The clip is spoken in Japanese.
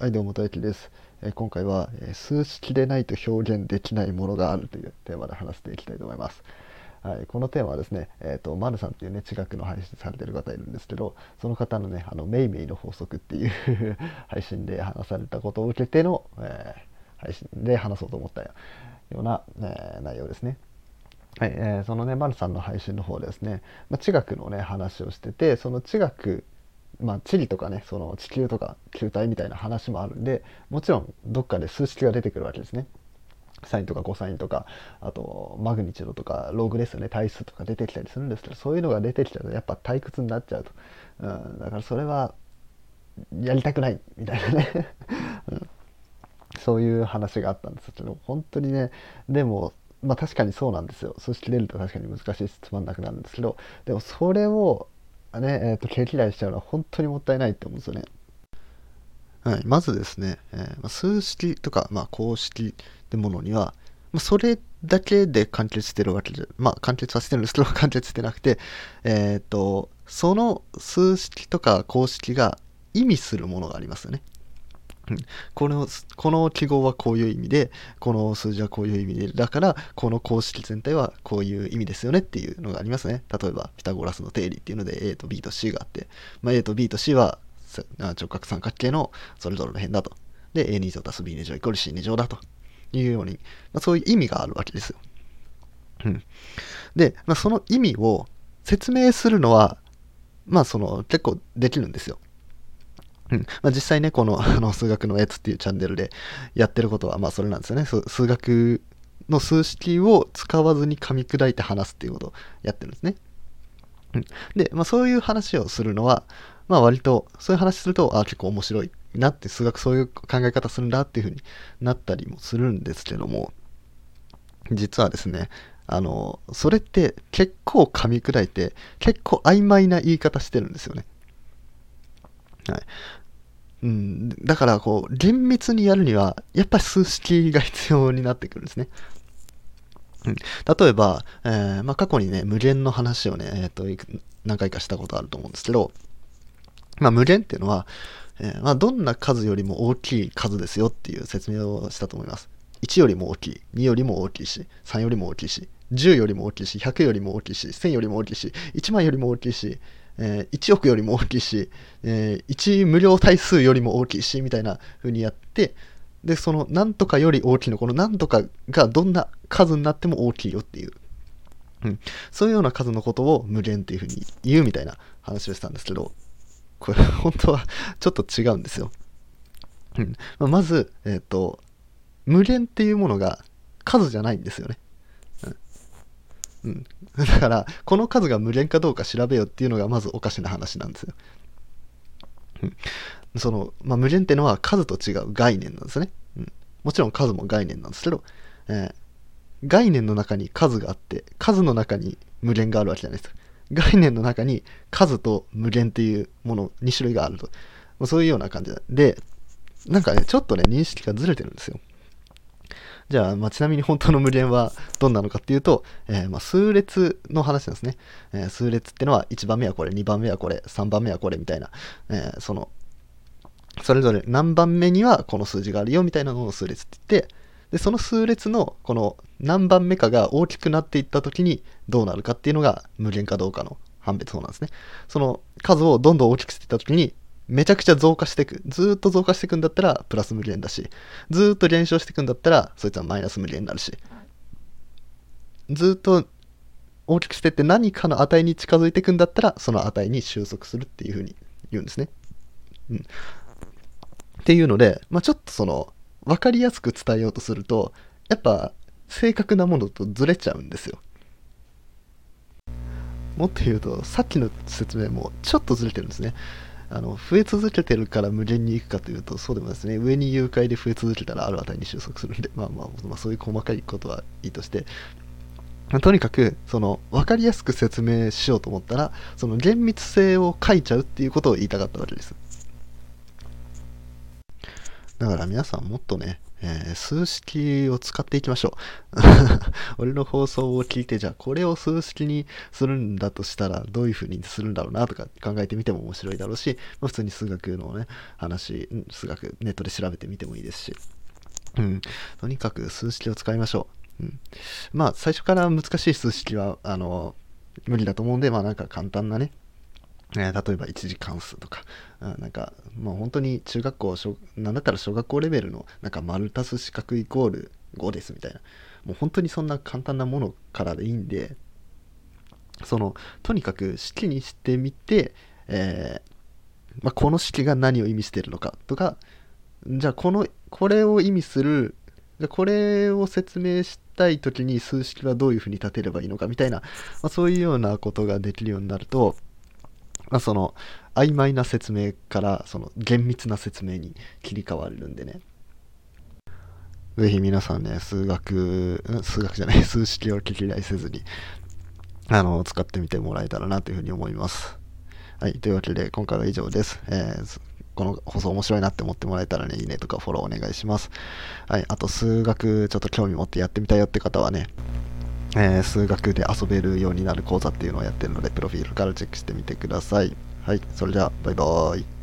はいどうも大輝です、え今回は、え数式でないと表現できないものがあるというテーマで話していきたいと思います。はい、このテーマはですね、えっ、と、マルさんっていうね、地学の配信されてる方いるんですけど、その方のね、あの、メイメイの法則っていう 配信で話されたことを受けての、えー配信で話そうと思ったような、えー内容ですね。はい、えーそのね、マルさんの配信の方でですね、まあ、地学のね、話をしてて、その地学、まあ、地理とかね、その地球とか球体みたいな話もあるんで、もちろんどっかで数式が出てくるわけですね。サインとかコサインとか、あとマグニチュードとかローグですよね、対数とか出てきたりするんですけど、そういうのが出てきたらやっぱ退屈になっちゃうと。うん、だからそれはやりたくないみたいなね。うんそういう話があったんですけど、本当にね、でも、まあ確かにそうなんですよ。数式出ると確かに難しいしつまんなくなるんですけど、でもそれを、ね、えーと毛嫌いしちゃうのは本当にもったいないって思うんですよね。はい、まずですね、えー数式とか、まあ、公式ってものには、まあ、それだけで完結してるわけで、まあ、完結はしてるんですけど、完結してなくて、えっ、と、その数式とか公式が意味するものがありますよね。このこの記号はこういう意味でこの数字はこういう意味でだからこの公式全体はこういう意味ですよねっていうのがありますね。例えばピタゴラスの定理っていうので A と B と C があって、まあ、A と B と C は直角三角形のそれぞれの辺だと。で A2 乗足す B2 乗イコール C2 乗だというように、まあ、そういう意味があるわけですよ、うん、で、まあ、その意味を説明するのはまあその結構できるんですよ。うんまあ、実際ね、この あの数学のやつっていうチャンネルでやってることは、まあそれなんですよね。数学の数式を使わずに噛み砕いて話すっていうことをやってるんですね。うん、で、まあそういう話をするのは、まあ割と、そういう話すると、あ結構面白いなって、数学そういう考え方するんだっていうふうになったりもするんですけども、実はですね、あの、それって結構噛み砕いて、結構曖昧な言い方してるんですよね。はい。うん、だからこう厳密にやるにはやっぱり数式が必要になってくるんですね。うん、例えば、えーまあ、過去にね無限の話をね、えーと何回かしたことあると思うんですけど、まあ、無限っていうのは、えーまあ、どんな数よりも大きい数ですよっていう説明をしたと思います。1よりも大きい、2よりも大きいし、3よりも大きいし、10よりも大きいし、100よりも大きいし、1000よりも大きいし、1万よりも大きいし、えー1億よりも大きいし、えー1無料対数よりも大きいし、みたいな風にやって、で、そのなんとかより大きいの、このなんとかがどんな数になっても大きいよっていう、うん、そういうような数のことを無限っていう風に言うみたいな話をしたんですけど、これ本当はちょっと違うんですよ。うんまあまず、えっ、と、無限っていうものが数じゃないんですよね。うん、だからこの数が無限かどうか調べようっていうのがまずおかしな話なんですよ。うん、その、まあ、無限ってのは数と違う概念なんですね。うん、もちろん数も概念なんですけど、えー概念の中に数があって数の中に無限があるわけじゃないですか。概念の中に数と無限っていうもの2種類があると。そういうような感じで、なんかね、ちょっとね、認識がずれてるんですよ。じゃあ、まあ、ちなみに本当の無限はどんなのかっていうと、えーまあ、数列の話なんですね、えー数列ってのは1番目はこれ、2番目はこれ、3番目はこれみたいな、えーその、それぞれ何番目にはこの数字があるよみたいなのを数列って言って、で、その数列のこの何番目かが大きくなっていった時にどうなるかっていうのが無限かどうかの判別法なんですね。その数をどんどん大きくしていった時にめちゃくちゃ増加していく。ずっと増加していくんだったらプラス無限だし、ずっと減少していくんだったらそいつはマイナス無限になるし、ずっと大きくしてって何かの値に近づいていくんだったらその値に収束するっていうふうに言うんですね。うん。っていうので、まあ、ちょっとその分かりやすく伝えようとするとやっぱ正確なものとずれちゃうんですよ。もっと言うとさっきの説明もちょっとずれてるんですね。あの増え続けてるから無限にいくかというとそうでもですね。上に誘拐で増え続けたらある値に収束するんで、まあまあ、まあそういう細かいことはいいとして。まとにかくその分かりやすく説明しようと思ったらその厳密性を書いちゃうっていうことを言いたかったわけです。だから皆さんもっとね、えー、数式を使っていきましょう。俺の放送を聞いて、じゃあこれを数式にするんだとしたらどういう風にするんだろうなとか考えてみても面白いだろうし、まあ、普通に数学のね、話、数学ネットで調べてみてもいいですし。うん。とにかく数式を使いましょう。うん。まあ最初から難しい数式は、あの、無理だと思うんで、まあなんか簡単なね、えー、例えば一次関数とか、なんか、まあ本当に中学校、なんだったら小学校レベルの、なんか丸足す四角イコール5ですみたいな、もう本当にそんな簡単なものからでいいんで、その、とにかく式にしてみて、えー、まあ、この式が何を意味してるのかとか、じゃあこの、これを意味する、じゃこれを説明したい時に数式はどういうふうに立てればいいのかみたいな、まあ、そういうようなことができるようになると、まあ、その曖昧な説明からその厳密な説明に切り替わるんでね。ぜひ皆さんね数学数学じゃない 数式を聞きいせずにあの使ってみてもらえたらなというふうに思います。はいというわけで今回は以上です、えーこの放送面白いなって思ってもらえたらね、いいねとかフォローお願いします。はい、あと数学ちょっと興味持ってやってみたいよって方はね、えー、数学で遊べるようになる講座っていうのをやってるので、プロフィールからチェックしてみてください。はい、それじゃあ、バイバーイ。